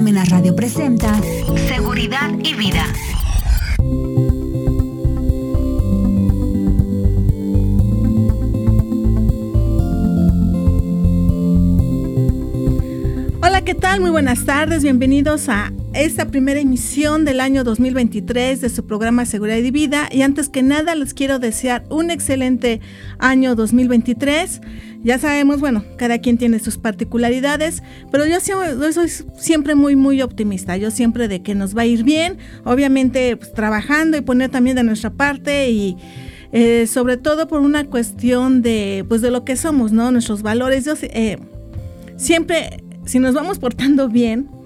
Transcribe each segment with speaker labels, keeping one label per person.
Speaker 1: Parmena Radio presenta Seguridad y Vida.
Speaker 2: Hola, ¿qué tal? Muy buenas tardes, bienvenidos a esta primera emisión del año 2023 de su programa Seguridad y Vida. Y antes que nada les quiero desear un excelente año 2023. Ya sabemos, bueno, cada quien tiene sus particularidades, pero yo, soy siempre muy, muy optimista. Yo siempre de que nos va a ir bien, obviamente pues, trabajando y poner también de nuestra parte y eh, sobre todo por una cuestión de, pues, de lo que somos, ¿no? Nuestros valores. Yo eh, siempre, si nos vamos portando bien,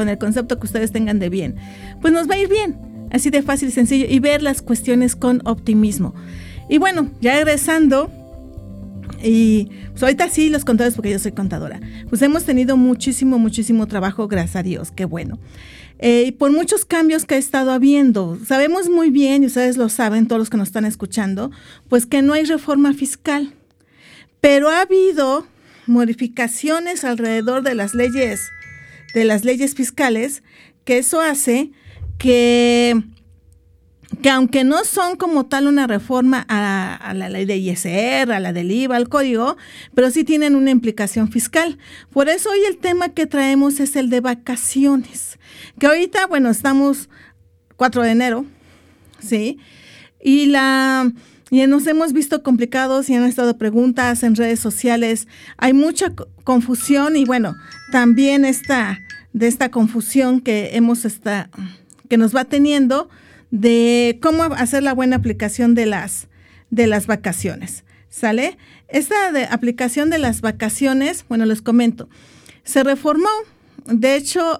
Speaker 2: con el concepto que ustedes tengan de bien, pues nos va a ir bien. Así de fácil y sencillo. Y ver las cuestiones con optimismo. Y bueno, ya regresando, y pues ahorita sí los contadores, porque yo soy contadora, pues hemos tenido muchísimo, muchísimo trabajo, gracias a Dios, qué bueno. Eh, y por muchos cambios que ha estado habiendo, sabemos muy bien, y ustedes lo saben, todos los que nos están escuchando, pues que no hay reforma fiscal. Pero ha habido modificaciones alrededor de las leyes de las leyes fiscales, que eso hace que, que aunque no son como tal una reforma a, la ley de ISR, a la del IVA, al código, pero sí tienen una implicación fiscal. Por eso hoy el tema que traemos es el de vacaciones, que ahorita, bueno, estamos 4 de enero, ¿sí? Y la... Y nos hemos visto complicados y han estado preguntas en redes sociales. Hay mucha confusión y bueno, también esta, de esta confusión que hemos esta, que nos va teniendo de cómo hacer la buena aplicación de las, de las vacaciones. ¿Sale? Esta de aplicación de las vacaciones, bueno, les comento, se reformó de hecho,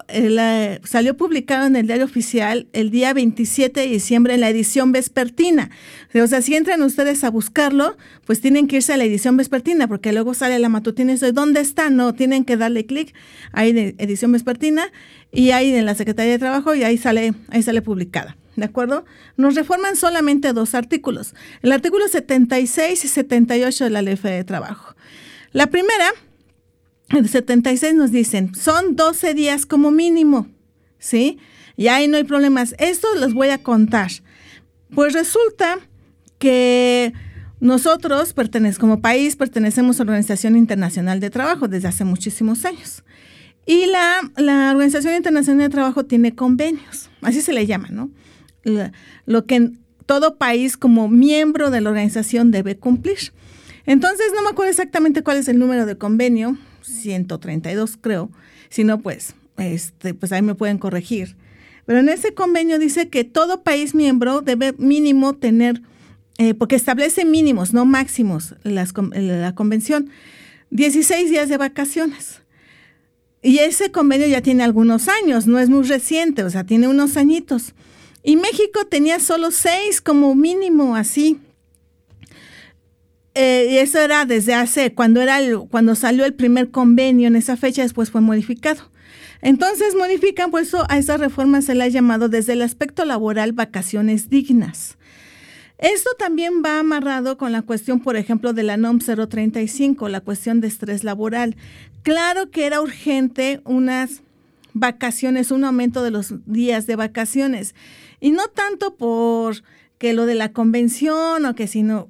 Speaker 2: salió publicado en el diario oficial el día 27 de diciembre en la edición vespertina. O sea, si entran ustedes a buscarlo, pues tienen que irse a la edición vespertina, porque luego sale la matutina y dice, ¿dónde está? No, tienen que darle clic ahí de edición vespertina y ahí en la Secretaría de Trabajo y ahí sale, ahí sale publicada. ¿De acuerdo? Nos reforman solamente dos artículos, el artículo 76 y 78 de la Ley de Trabajo. La primera en 76 nos dicen, son 12 días como mínimo, ¿sí? Y ahí no hay problemas. Esto les voy a contar. Pues resulta que nosotros como país pertenecemos a la Organización Internacional de Trabajo desde hace muchísimos años. Y la, la Organización Internacional de Trabajo tiene convenios, así se le llama, ¿no? lo que todo país como miembro de la organización debe cumplir. Entonces, no me acuerdo exactamente cuál es el número de convenio, 132 creo, si no, pues, este, pues ahí me pueden corregir. Pero en ese convenio dice que todo país miembro debe mínimo tener, eh, porque establece mínimos, no máximos, las, la convención, 16 días de vacaciones. Y ese convenio ya tiene algunos años, no es muy reciente, o sea, tiene unos añitos. Y México tenía solo seis como mínimo, así. Eh, y eso era desde hace, cuando, era cuando salió el primer convenio en esa fecha, después fue modificado. Entonces modifican, pues a esa reforma se le ha llamado desde el aspecto laboral vacaciones dignas. Esto también va amarrado con la cuestión, por ejemplo, de la NOM 035, la cuestión de estrés laboral. Claro que era urgente unas vacaciones, un aumento de los días de vacaciones. Y no tanto por que lo de la convención o que sino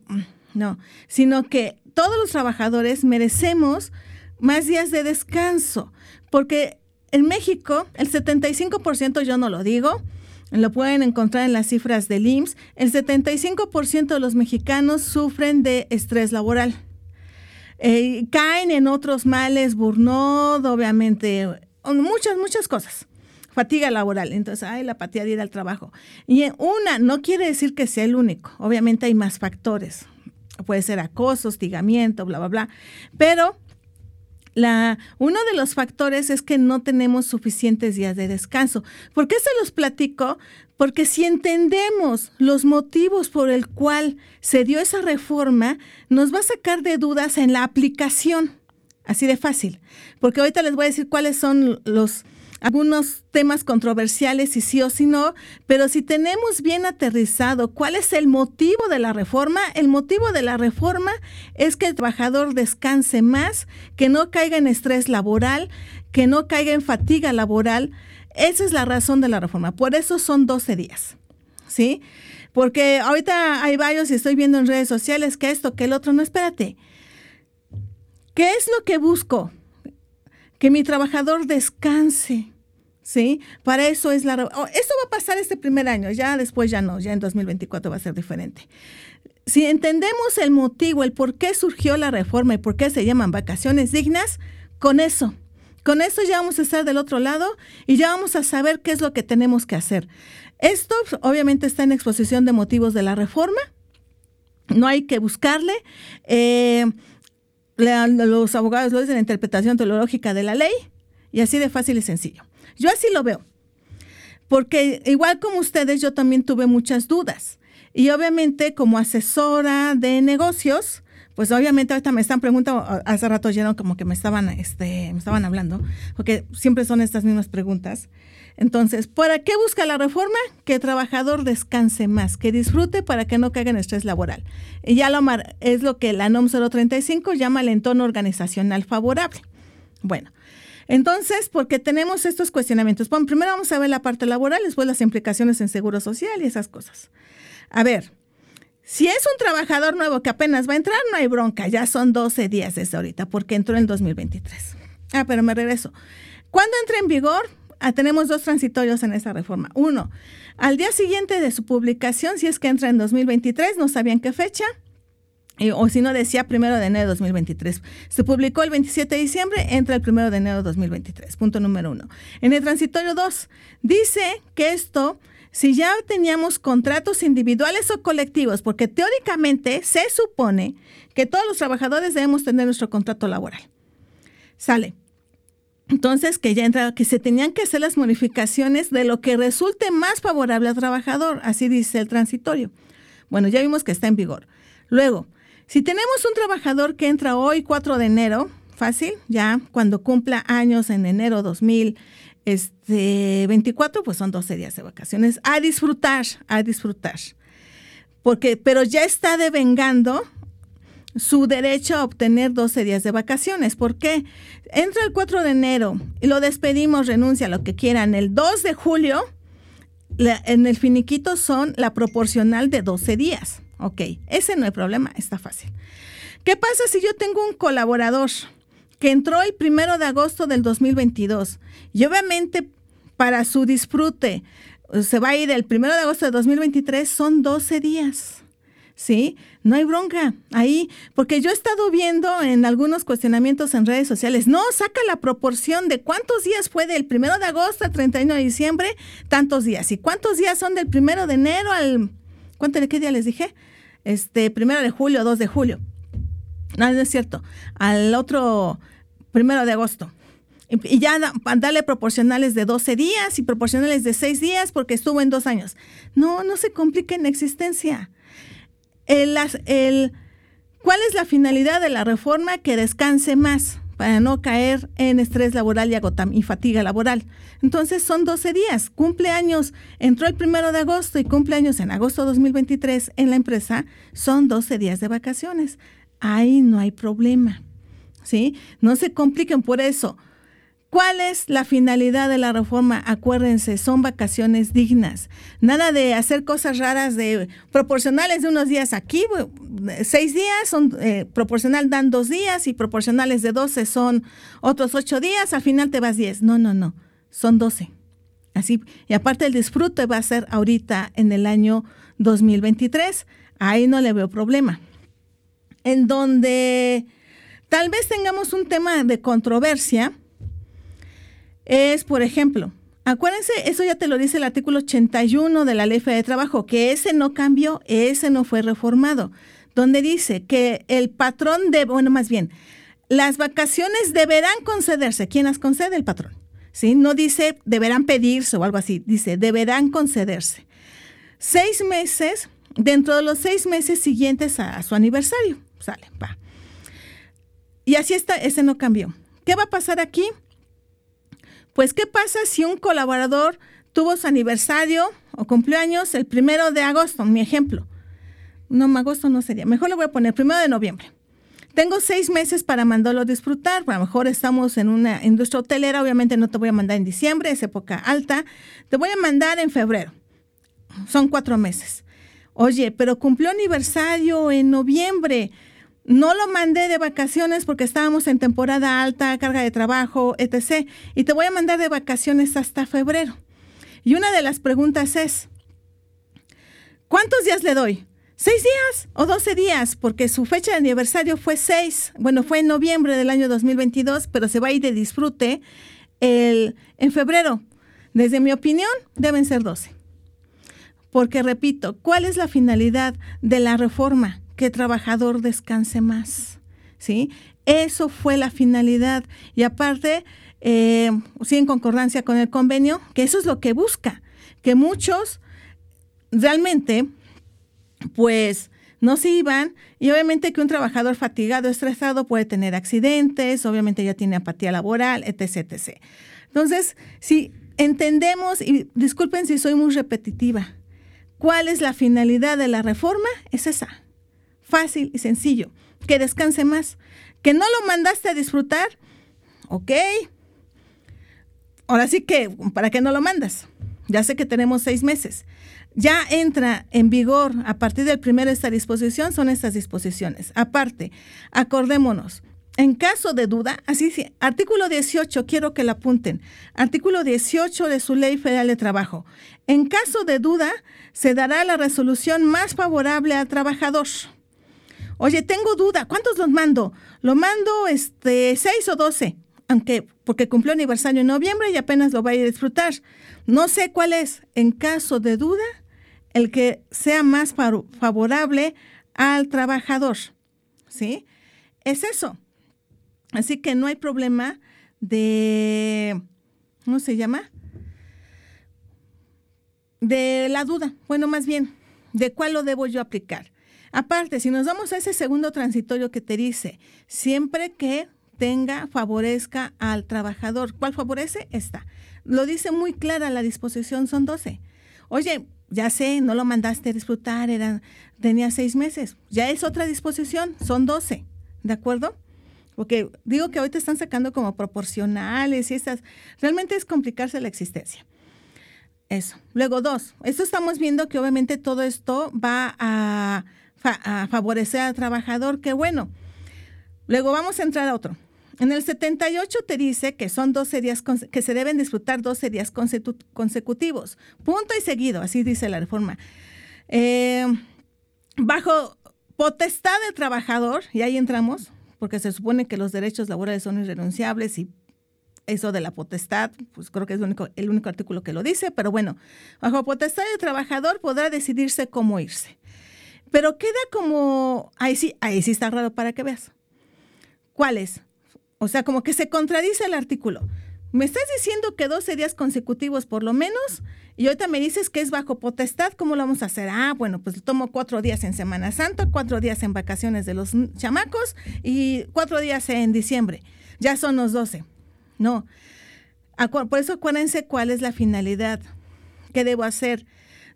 Speaker 2: no, sino que todos los trabajadores merecemos más días de descanso, porque en México el 75%, yo no lo digo, lo pueden encontrar en las cifras del IMSS, el 75% de los mexicanos sufren de estrés laboral. Eh, caen en otros males, burnout, obviamente, muchas, muchas cosas. Fatiga laboral, entonces, hay la apatía de ir al trabajo. Y una, no quiere decir que sea el único, obviamente hay más factores, puede ser acoso, hostigamiento, bla, bla, bla. Pero la, uno de los factores es que no tenemos suficientes días de descanso. ¿Por qué se los platico? Porque si entendemos los motivos por el cual se dio esa reforma, nos va a sacar de dudas en la aplicación. Así de fácil. Porque ahorita les voy a decir cuáles son los algunos temas controversiales, si sí o si no, pero si tenemos bien aterrizado cuál es el motivo de la reforma, el motivo de la reforma es que el trabajador descanse más, que no caiga en estrés laboral, que no caiga en fatiga laboral. Esa es la razón de la reforma. Por eso son 12 días. ¿Sí? Porque ahorita hay varios y estoy viendo en redes sociales que esto, que el otro. No, espérate. ¿Qué es lo que busco? Que mi trabajador descanse. ¿Sí? Para eso es la... Oh, esto va a pasar este primer año, ya después ya no, ya en 2024 va a ser diferente. Si entendemos el motivo, el por qué surgió la reforma y por qué se llaman vacaciones dignas, con eso, con eso ya vamos a estar del otro lado y ya vamos a saber qué es lo que tenemos que hacer. Esto obviamente está en exposición de motivos de la reforma, no hay que buscarle. Eh, los abogados lo dicen la interpretación teológica de la ley y así de fácil y sencillo. Yo así lo veo, porque igual como ustedes, yo también tuve muchas dudas. Y obviamente como asesora de negocios, pues obviamente ahorita me están preguntando, hace rato oyeron como que me estaban, este, me estaban hablando, porque siempre son estas mismas preguntas. Entonces, ¿para qué busca la reforma? Que el trabajador descanse más, que disfrute para que no caiga en estrés laboral. Y ya lo es lo que la NOM 035 llama el entorno organizacional favorable. Bueno, entonces, porque tenemos estos cuestionamientos. Bueno, primero vamos a ver la parte laboral, después las implicaciones en seguro social y esas cosas. A ver, si es un trabajador nuevo que apenas va a entrar, no hay bronca, ya son 12 días desde ahorita, porque entró en 2023. Ah, pero me regreso. ¿Cuándo entra en vigor? Ah, tenemos dos transitorios en esta reforma. Uno, al día siguiente de su publicación, si es que entra en 2023, no sabían qué fecha, o si no decía primero de enero de 2023. Se publicó el 27 de diciembre, entra el primero de enero de 2023. Punto número uno. En el transitorio 2, dice que esto si ya teníamos contratos individuales o colectivos, porque teóricamente se supone que todos los trabajadores debemos tener nuestro contrato laboral. Sale. Entonces, que ya entra, que se tenían que hacer las modificaciones de lo que resulte más favorable al trabajador, así dice el transitorio. Bueno, ya vimos que está en vigor. Luego, si tenemos un trabajador que entra hoy 4 de enero, fácil, ya cuando cumpla años en enero 2000, este, 24, pues son 12 días de vacaciones. A disfrutar, a disfrutar. Porque, pero ya está devengando su derecho a obtener 12 días de vacaciones. ¿Por qué? Entra el 4 de enero y lo despedimos, renuncia a lo que quieran. El 2 de julio, en el finiquito son la proporcional de 12 días. Ok, ese no hay problema, está fácil. ¿Qué pasa si yo tengo un colaborador? que entró el primero de agosto del 2022. Y obviamente para su disfrute se va a ir el primero de agosto de 2023, son 12 días. ¿Sí? No hay bronca ahí, porque yo he estado viendo en algunos cuestionamientos en redes sociales, no, saca la proporción de cuántos días fue del primero de agosto al 31 de diciembre, tantos días, y cuántos días son del primero de enero al, ¿cuánto qué día les dije? Este, primero de julio, 2 de julio. No, no es cierto. Al otro, primero de agosto. Y ya darle proporcionales de 12 días y proporcionales de 6 días porque estuvo en dos años. No, no se complique en existencia. El, el, ¿Cuál es la finalidad de la reforma? Que descanse más para no caer en estrés laboral y, y fatiga laboral. Entonces son 12 días. Cumpleaños, entró el primero de agosto y cumpleaños en agosto de 2023 en la empresa, son 12 días de vacaciones. Ahí no hay problema. ¿sí? No se compliquen por eso. ¿Cuál es la finalidad de la reforma? Acuérdense, son vacaciones dignas. Nada de hacer cosas raras de proporcionales de unos días aquí, seis días, son eh, proporcional dan dos días y proporcionales de doce son otros ocho días, al final te vas diez. No, no, no, son doce. Así, y aparte el disfrute va a ser ahorita en el año 2023. Ahí no le veo problema. En donde Tal vez tengamos un tema de controversia. Es, por ejemplo, acuérdense, eso ya te lo dice el artículo 81 de la Ley de Trabajo, que ese no cambió, ese no fue reformado, donde dice que el patrón de, bueno, más bien, las vacaciones deberán concederse. ¿Quién las concede? El patrón. ¿Sí? No dice deberán pedirse o algo así, dice deberán concederse. Seis meses, dentro de los seis meses siguientes a, su aniversario. Sale, va. Y así está, ese no cambió. ¿Qué va a pasar aquí? Pues, ¿qué pasa si un colaborador tuvo su aniversario o cumpleaños el primero de agosto? Mi ejemplo. No, agosto no sería. Mejor le voy a poner primero de noviembre. tengo seis meses para mandarlo a disfrutar. A lo mejor estamos en una industria hotelera, obviamente no te voy a mandar en diciembre, es época alta. Te voy a mandar en febrero. Son cuatro meses. Oye, pero cumplió aniversario en noviembre. No lo mandé de vacaciones porque estábamos en temporada alta, carga de trabajo, etc. Y te voy a mandar de vacaciones hasta febrero. Y una de las preguntas es, ¿cuántos días le doy? ¿Seis días o doce días? Porque su fecha de aniversario fue seis. Bueno, fue en noviembre del año 2022, pero se va a ir de disfrute el, en febrero. Desde mi opinión, deben ser doce. Porque, repito, ¿cuál es la finalidad de la reforma? Que el trabajador descanse más. ¿Sí? Eso fue la finalidad. Y aparte, eh, sí, en concordancia con el convenio, que eso es lo que busca, que muchos realmente pues no se iban y obviamente que un trabajador fatigado, estresado puede tener accidentes, obviamente ya tiene apatía laboral, etc. etc. Entonces, si entendemos, y disculpen si soy muy repetitiva, ¿cuál es la finalidad de la reforma? Es esa, fácil y sencillo, que descanse más, que no lo mandaste a disfrutar, ok, ahora sí que, ¿para qué no lo mandas? Ya sé que tenemos seis meses ya entra en vigor a partir del primero esta disposición, son estas disposiciones. Aparte, acordémonos, en caso de duda, así sí, artículo 18, quiero que lo apunten, artículo 18 de su ley federal de trabajo. En caso de duda, se dará la resolución más favorable al trabajador. Oye, tengo duda, ¿cuántos los mando? Lo mando este 6 o 12, aunque porque cumplió aniversario en noviembre y apenas lo vaya a disfrutar. No sé cuál es. En caso de duda, el que sea más favorable al trabajador. ¿Sí? Es eso. Así que no hay problema de, ¿cómo se llama? De la duda. Bueno, más bien, ¿de cuál lo debo yo aplicar? Aparte, si nos vamos a ese segundo transitorio que te dice, siempre que tenga, favorezca al trabajador. ¿Cuál favorece? Esta. Lo dice muy clara la disposición, son 12. Oye, ya sé, no lo mandaste a disfrutar, eran, tenía seis meses. Ya es otra disposición, son doce, ¿de acuerdo? Porque digo que ahorita están sacando como proporcionales y esas. Realmente es complicarse la existencia. Eso. Luego, dos, esto estamos viendo que obviamente todo esto va a, a favorecer al trabajador, que bueno. Luego vamos a entrar a otro. En el 78 te dice que son 12 días, que se deben disfrutar 12 días consecutivos. Punto y seguido, así dice la reforma. Eh, bajo potestad del trabajador, y ahí entramos, porque se supone que los derechos laborales son irrenunciables y eso de la potestad, pues creo que es el único, el único artículo que lo dice, pero bueno, bajo potestad del trabajador podrá decidirse cómo irse. Pero queda como, ahí sí, ahí sí está raro para que veas. ¿Cuál es? O sea, como que se contradice el artículo. Me estás diciendo que 12 días consecutivos por lo menos y ahorita me dices que es bajo potestad, ¿cómo lo vamos a hacer? Ah, bueno, pues tomo cuatro días en Semana Santa, cuatro días en vacaciones de los chamacos y cuatro días en diciembre. Ya son los 12. No. Por eso acuérdense cuál es la finalidad. ¿Qué debo hacer?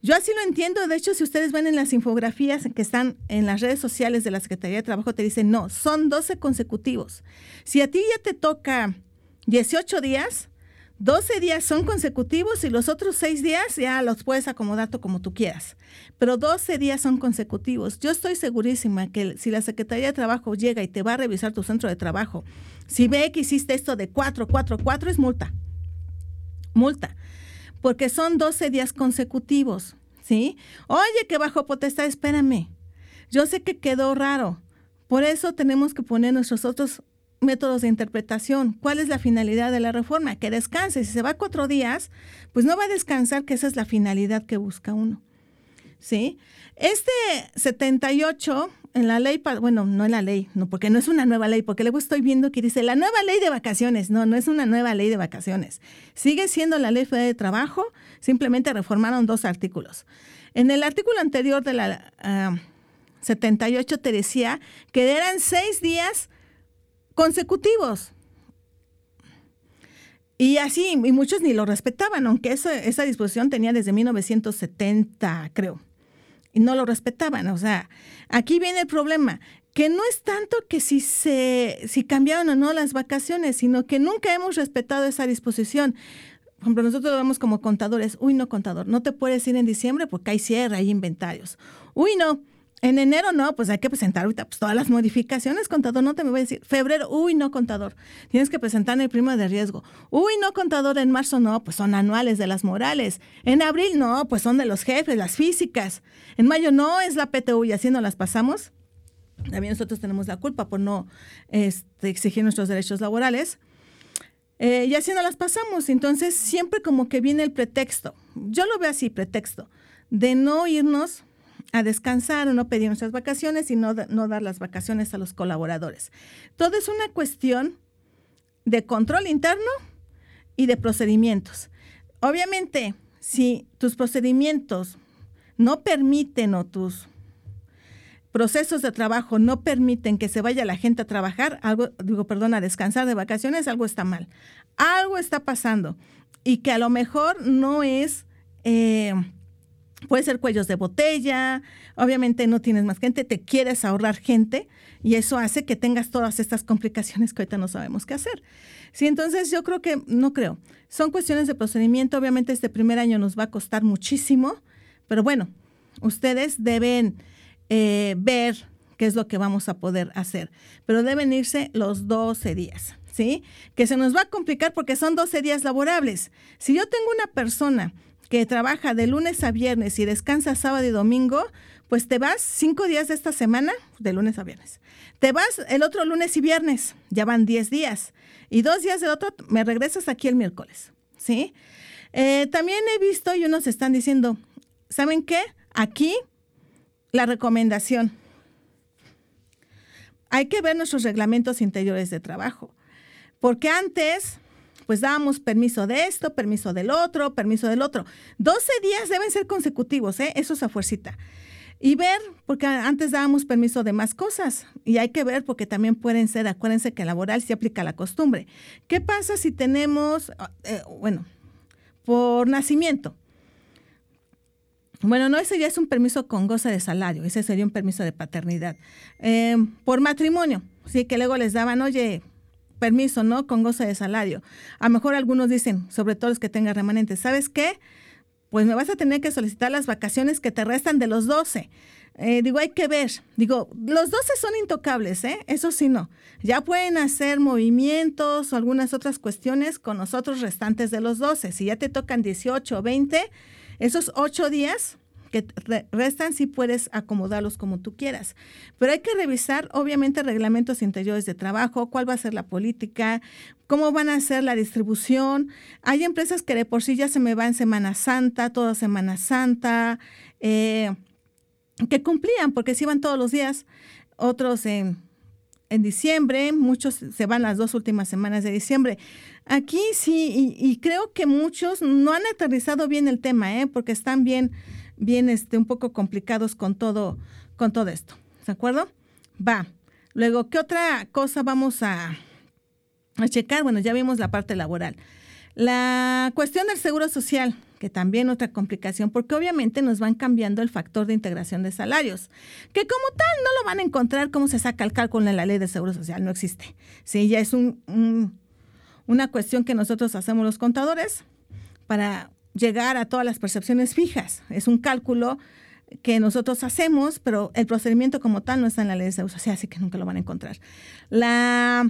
Speaker 2: Yo así lo entiendo. De hecho, si ustedes ven en las infografías que están en las redes sociales de la Secretaría de Trabajo, te dicen, no, son 12 consecutivos. Si a ti ya te toca 18 días, 12 días son consecutivos y los otros 6 días ya los puedes acomodar como tú quieras. Pero 12 días son consecutivos. Yo estoy segurísima que si la Secretaría de Trabajo llega y te va a revisar tu centro de trabajo, si ve que hiciste esto de 4, 4, 4, es multa. Multa porque son 12 días consecutivos, ¿sí? Oye, que bajo potestad, espérame. Yo sé que quedó raro. Por eso tenemos que poner nuestros otros métodos de interpretación. ¿Cuál es la finalidad de la reforma? Que descanse. Si se va cuatro días, pues no va a descansar, que esa es la finalidad que busca uno. ¿Sí? Este 78 en la ley, bueno, no en la ley, no, porque no es una nueva ley, porque luego estoy viendo que dice la nueva ley de vacaciones. No, no es una nueva ley de vacaciones. Sigue siendo la ley federal de trabajo, simplemente reformaron dos artículos. En el artículo anterior de la 78 ah, te decía que eran seis días consecutivos. Y así, y muchos ni lo respetaban, aunque esa disposición tenía desde 1970, creo y no lo respetaban. O sea, aquí viene el problema. que no es tanto que si se si cambiaron o no las vacaciones, sino que nunca hemos respetado esa disposición. Por ejemplo, nosotros lo vemos como contadores. Uy, no, contador, no te puedes ir en diciembre porque hay cierre, hay inventarios. Uy, no, en enero no, pues hay que presentar ahorita pues, todas las modificaciones, contador, no te me voy a decir. Febrero, uy, no, contador, tienes que presentar el primo de riesgo. Uy, no, contador, en marzo no, pues son anuales de las morales. En abril no, pues son de los jefes, las físicas. En mayo no, es la PTU y así no las pasamos. También nosotros tenemos la culpa por no este, exigir nuestros derechos laborales. Eh, y así no las pasamos. Entonces, siempre como que viene el pretexto. Yo lo veo así, pretexto, de no irnos a descansar o no pedir nuestras vacaciones y no, no dar las vacaciones a los colaboradores. Todo es una cuestión de control interno y de procedimientos. Obviamente, si tus procedimientos no permiten o tus procesos de trabajo no permiten que se vaya la gente a trabajar, algo, digo, perdón, a descansar de vacaciones, algo está mal. Algo está pasando y que a lo mejor no es eh, Puede ser cuellos de botella, obviamente no tienes más gente, te quieres ahorrar gente y eso hace que tengas todas estas complicaciones que ahorita no sabemos qué hacer. Sí, entonces yo creo que, no creo, son cuestiones de procedimiento, obviamente este primer año nos va a costar muchísimo, pero bueno, ustedes deben eh, ver qué es lo que vamos a poder hacer, pero deben irse los 12 días. ¿Sí? Que se nos va a complicar porque son 12 días laborables. Si yo tengo una persona que trabaja de lunes a viernes y descansa sábado y domingo, pues te vas cinco días de esta semana, de lunes a viernes. Te vas el otro lunes y viernes, ya van diez días. Y dos días del otro, me regresas aquí el miércoles. ¿Sí? Eh, también he visto y unos están diciendo, ¿saben qué? Aquí la recomendación. Hay que ver nuestros reglamentos interiores de trabajo. Porque antes pues dábamos permiso de esto, permiso del otro, permiso del otro. 12 días deben ser consecutivos, ¿eh? eso es a fuercita. Y ver, porque antes dábamos permiso de más cosas, y hay que ver porque también pueden ser, acuérdense que laboral se aplica la costumbre. ¿Qué pasa si tenemos, eh, bueno, por nacimiento? Bueno, no, ese ya es un permiso con goce de salario, ese sería un permiso de paternidad. Eh, por matrimonio, sí, que luego les daban, oye, permiso, ¿no? Con goce de salario. A lo mejor algunos dicen, sobre todo los que tengan remanentes, ¿sabes qué? Pues me vas a tener que solicitar las vacaciones que te restan de los 12. Eh, digo, hay que ver. Digo, los 12 son intocables, ¿eh? Eso sí no. Ya pueden hacer movimientos o algunas otras cuestiones con nosotros restantes de los 12. Si ya te tocan 18 o 20, esos 8 días que restan sí puedes acomodarlos como tú quieras. Pero hay que revisar, obviamente, reglamentos interiores de trabajo, cuál va a ser la política, cómo van a ser la distribución. Hay empresas que de por sí ya se me va en Semana Santa, toda Semana Santa, eh, que cumplían porque se iban todos los días, otros en en diciembre, muchos se van las dos últimas semanas de diciembre. Aquí sí, y, creo que muchos no han aterrizado bien el tema, ¿eh? porque están bien bien este, un poco complicados con todo, con todo esto. ¿De acuerdo? Va. Luego, ¿qué otra cosa vamos a, a checar? Bueno, ya vimos la parte laboral. La cuestión del seguro social, que también otra complicación, porque obviamente nos van cambiando el factor de integración de salarios, que como tal no lo van a encontrar cómo se saca el cálculo en la ley de seguro social, no existe. Sí, ya es un, una cuestión que nosotros hacemos los contadores para llegar a todas las percepciones fijas. Es un cálculo que nosotros hacemos, pero el procedimiento como tal no está en la ley de social, así que nunca lo van a encontrar. La,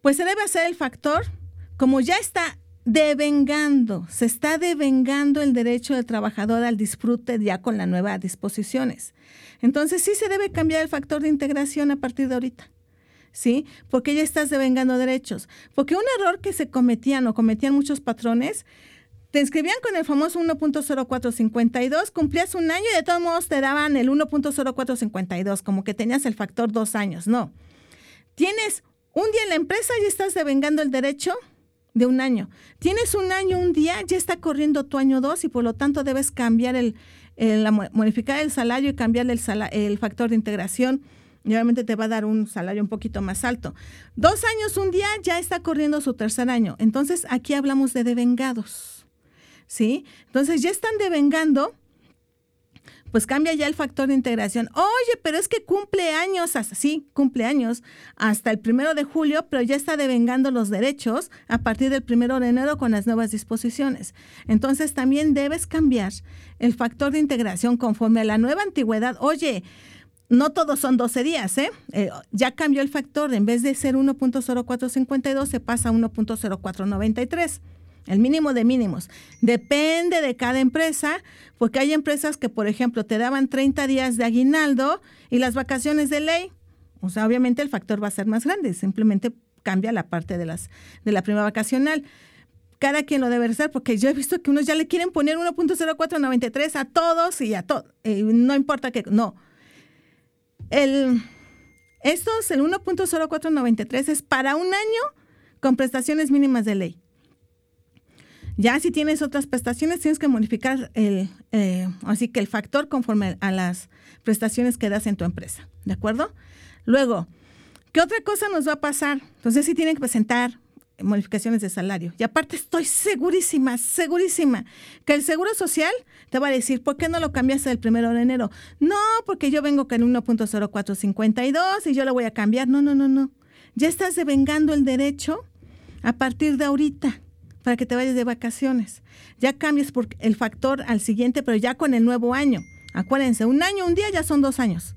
Speaker 2: pues se debe hacer el factor, como ya está devengando, se está devengando el derecho del trabajador al disfrute ya con las nuevas disposiciones. Entonces sí se debe cambiar el factor de integración a partir de ahorita. ¿Sí? Porque ya estás devengando derechos. Porque un error que se cometían o cometían muchos patrones, te inscribían con el famoso 1.0452, cumplías un año y de todos modos te daban el 1.0452, como que tenías el factor dos años. No. Tienes un día en la empresa y estás devengando el derecho de un año. Tienes un año, un día, ya está corriendo tu año dos y por lo tanto debes cambiar el, modificar el salario y cambiar el, el factor de integración y obviamente te va a dar un salario un poquito más alto. Dos años, un día, ya está corriendo su tercer año. Entonces, aquí hablamos de devengados. ¿Sí? Entonces, ya están devengando pues cambia ya el factor de integración. Oye, pero es que cumple años, hasta, sí, cumple años, hasta el primero de julio, pero ya está devengando los derechos a partir del primero de enero con las nuevas disposiciones. Entonces también debes cambiar el factor de integración conforme a la nueva antigüedad. Oye, no todos son 12 días, ¿eh? ¿eh? Ya cambió el factor, en vez de ser 1.0452 se pasa a 1.0493 el mínimo de mínimos. Depende de cada empresa, porque hay empresas que, por ejemplo, te daban 30 días de aguinaldo y las vacaciones de ley. O sea, obviamente el factor va a ser más grande, simplemente cambia la parte de, las, de la prima vacacional. Cada quien lo debe hacer, porque yo he visto que unos ya le quieren poner 1.0493 a todos y a todos. no importa que, no. El, estos, el 1.0493 es para un año con prestaciones mínimas de ley. Ya si tienes otras prestaciones, tienes que modificar el, eh, así que el factor conforme a las prestaciones que das en tu empresa. ¿De acuerdo? Luego, ¿qué otra cosa nos va a pasar? Entonces sí tienen que presentar modificaciones de salario. Y aparte estoy segurísima, segurísima, que el Seguro Social te va a decir, ¿por qué no lo cambiaste el primero de enero? No, porque yo vengo con 1.0452 y yo lo voy a cambiar. No, no, no, no. Ya estás devengando el derecho a partir de ahorita para que te vayas de vacaciones. Ya cambias por el factor al siguiente, pero ya con el nuevo año. Acuérdense, un año, un día ya son dos años.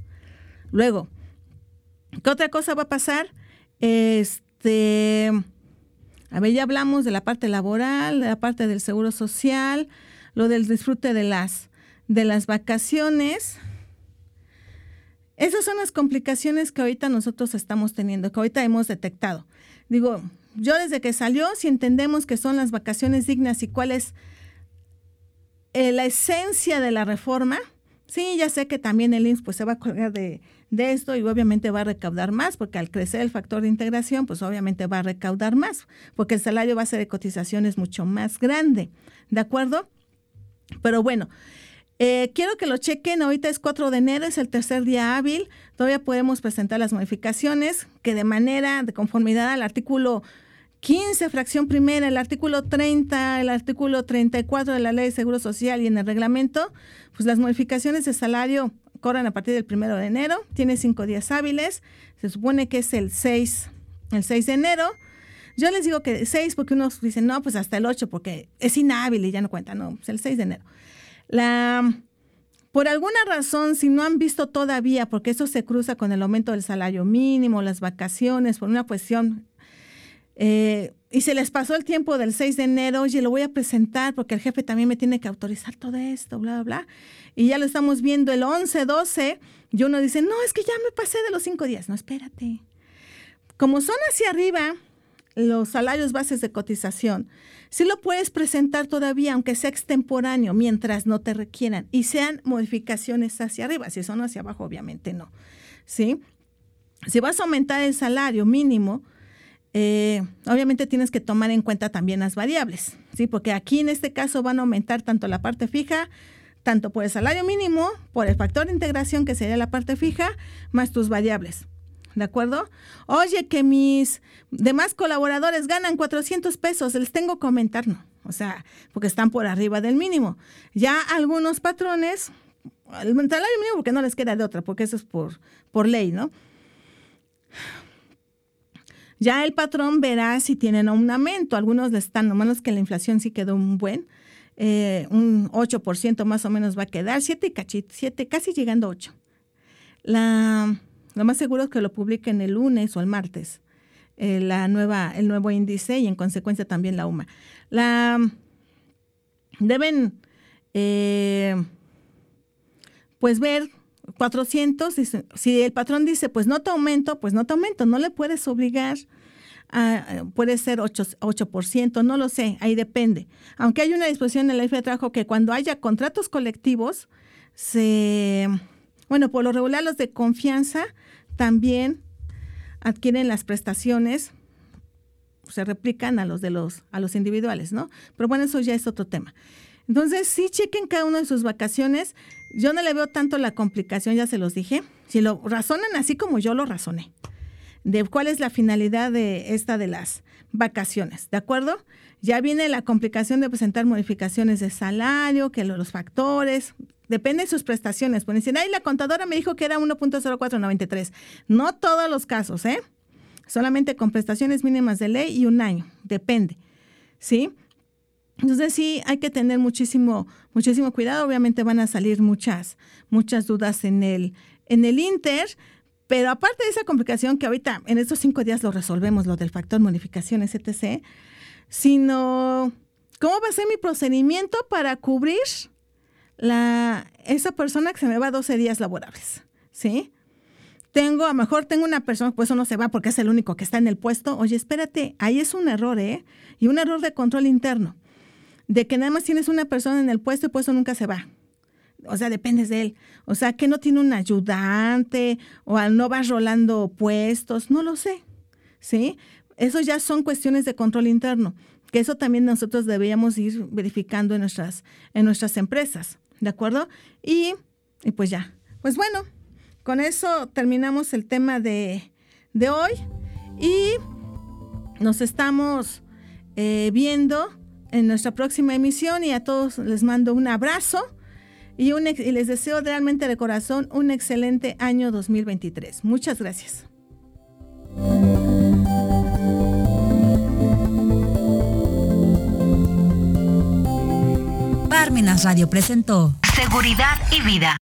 Speaker 2: Luego, ¿qué otra cosa va a pasar? Este, a ver, ya hablamos de la parte laboral, de la parte del seguro social, lo del disfrute de las, de las vacaciones. Esas son las complicaciones que ahorita nosotros estamos teniendo, que ahorita hemos detectado. Digo, yo desde que salió, si entendemos que son las vacaciones dignas y cuál es eh, la esencia de la reforma, sí, ya sé que también el INSS pues, se va a colgar de, de, esto y obviamente va a recaudar más, porque al crecer el factor de integración, pues obviamente va a recaudar más, porque el salario ser de cotizaciones mucho más grande, ¿de acuerdo? Pero bueno, eh, quiero que lo chequen, ahorita es 4 de enero, es el tercer día hábil, todavía podemos presentar las modificaciones que de manera de conformidad al artículo 15, fracción primera, el artículo 30, el artículo 34 de la Ley de Seguro Social y en el reglamento, pues las modificaciones de salario corren a partir del primero de enero, tiene cinco días hábiles, se supone que es el 6, el 6 de enero. Yo les digo que 6 porque unos dicen, no, pues hasta el 8 porque es inhábil y ya no cuenta, no, es el 6 de enero. La, por alguna razón, si no han visto todavía, porque eso se cruza con el aumento del salario mínimo, las vacaciones, por una cuestión, eh, y se les pasó el tiempo del 6 de enero, oye, lo voy a presentar porque el jefe también me tiene que autorizar todo esto, bla, bla, bla. Y ya lo estamos viendo el 11, 12, y uno dice, no, es que ya me pasé de los cinco días. No, espérate. Como son hacia arriba, los salarios bases de cotización, si lo puedes presentar todavía, aunque sea extemporáneo, mientras no te requieran y sean modificaciones hacia arriba. Si son hacia abajo, obviamente no. ¿Sí? Si vas a aumentar el salario mínimo, eh, obviamente tienes que tomar en cuenta también las variables, ¿sí? Porque aquí en este caso van a aumentar tanto la parte fija, tanto por el salario mínimo, por el factor de integración que sería la parte fija, más tus variables. ¿de acuerdo? Oye, que mis demás colaboradores ganan 400 pesos, les tengo que comentar, no, o sea, porque están por arriba del mínimo. Ya algunos patrones, el salario mínimo porque no les queda de otra, porque eso es por, por ley, ¿no? Ya el patrón verá si tienen aumento. Algunos le están, menos que la inflación sí quedó un buen, eh, un 8% más o menos va a quedar, 7 cachit, 7, casi llegando a 8. La, lo más seguro es que lo publiquen el lunes o el martes, eh, la nueva, el nuevo índice y en consecuencia también la UMA. La, deben eh, pues ver 400, si el patrón dice, pues no te aumento, pues no te aumento, no le puedes obligar. A, puede ser 8%, 8%, no lo sé, ahí depende. Aunque hay una disposición en la ley de trabajo que cuando haya contratos colectivos, se, bueno, por lo regular los de confianza también adquieren las prestaciones, se replican a los de los, a los individuales, ¿no? Pero bueno, eso ya es otro tema. Entonces, sí chequen cada una de sus vacaciones. Yo no le veo tanto la complicación, ya se los dije. Si lo razonan así como yo lo razoné, de cuál es la finalidad de esta de las vacaciones, ¿de acuerdo? Ya viene la complicación de presentar modificaciones de salario, que los factores, depende de sus prestaciones. Pueden decir, ay, la contadora me dijo que era 1.0493. No todos los casos, ¿eh? Solamente con prestaciones mínimas de ley y un año, depende, ¿sí? Entonces sí, hay que tener muchísimo, muchísimo cuidado. Obviamente van a salir muchas, muchas dudas en el, en el Inter, pero aparte de esa complicación que ahorita en estos cinco días lo resolvemos, lo del factor modificación, etc., sino cómo va a ser mi procedimiento para cubrir la, esa persona que se me va 12 días laborables, ¿sí? Tengo, a lo mejor tengo una persona, pues eso no se va porque es el único que está en el puesto. Oye, espérate, ahí es un error, ¿eh? Y un error de control interno, de que nada más tienes una persona en el puesto y puesto nunca se va. O sea, dependes de él. O sea, que no tiene un ayudante o no vas rolando puestos, no lo sé, ¿sí? Eso ya son cuestiones de control interno, que eso también nosotros deberíamos ir verificando en nuestras, en nuestras empresas. ¿De acuerdo? Y, pues ya. Pues bueno, con eso terminamos el tema de, hoy y nos estamos eh, viendo en nuestra próxima emisión y a todos les mando un abrazo y, un, y les deseo realmente de corazón un excelente año 2023. Muchas gracias.
Speaker 1: Parmenas Radio presentó Seguridad y Vida.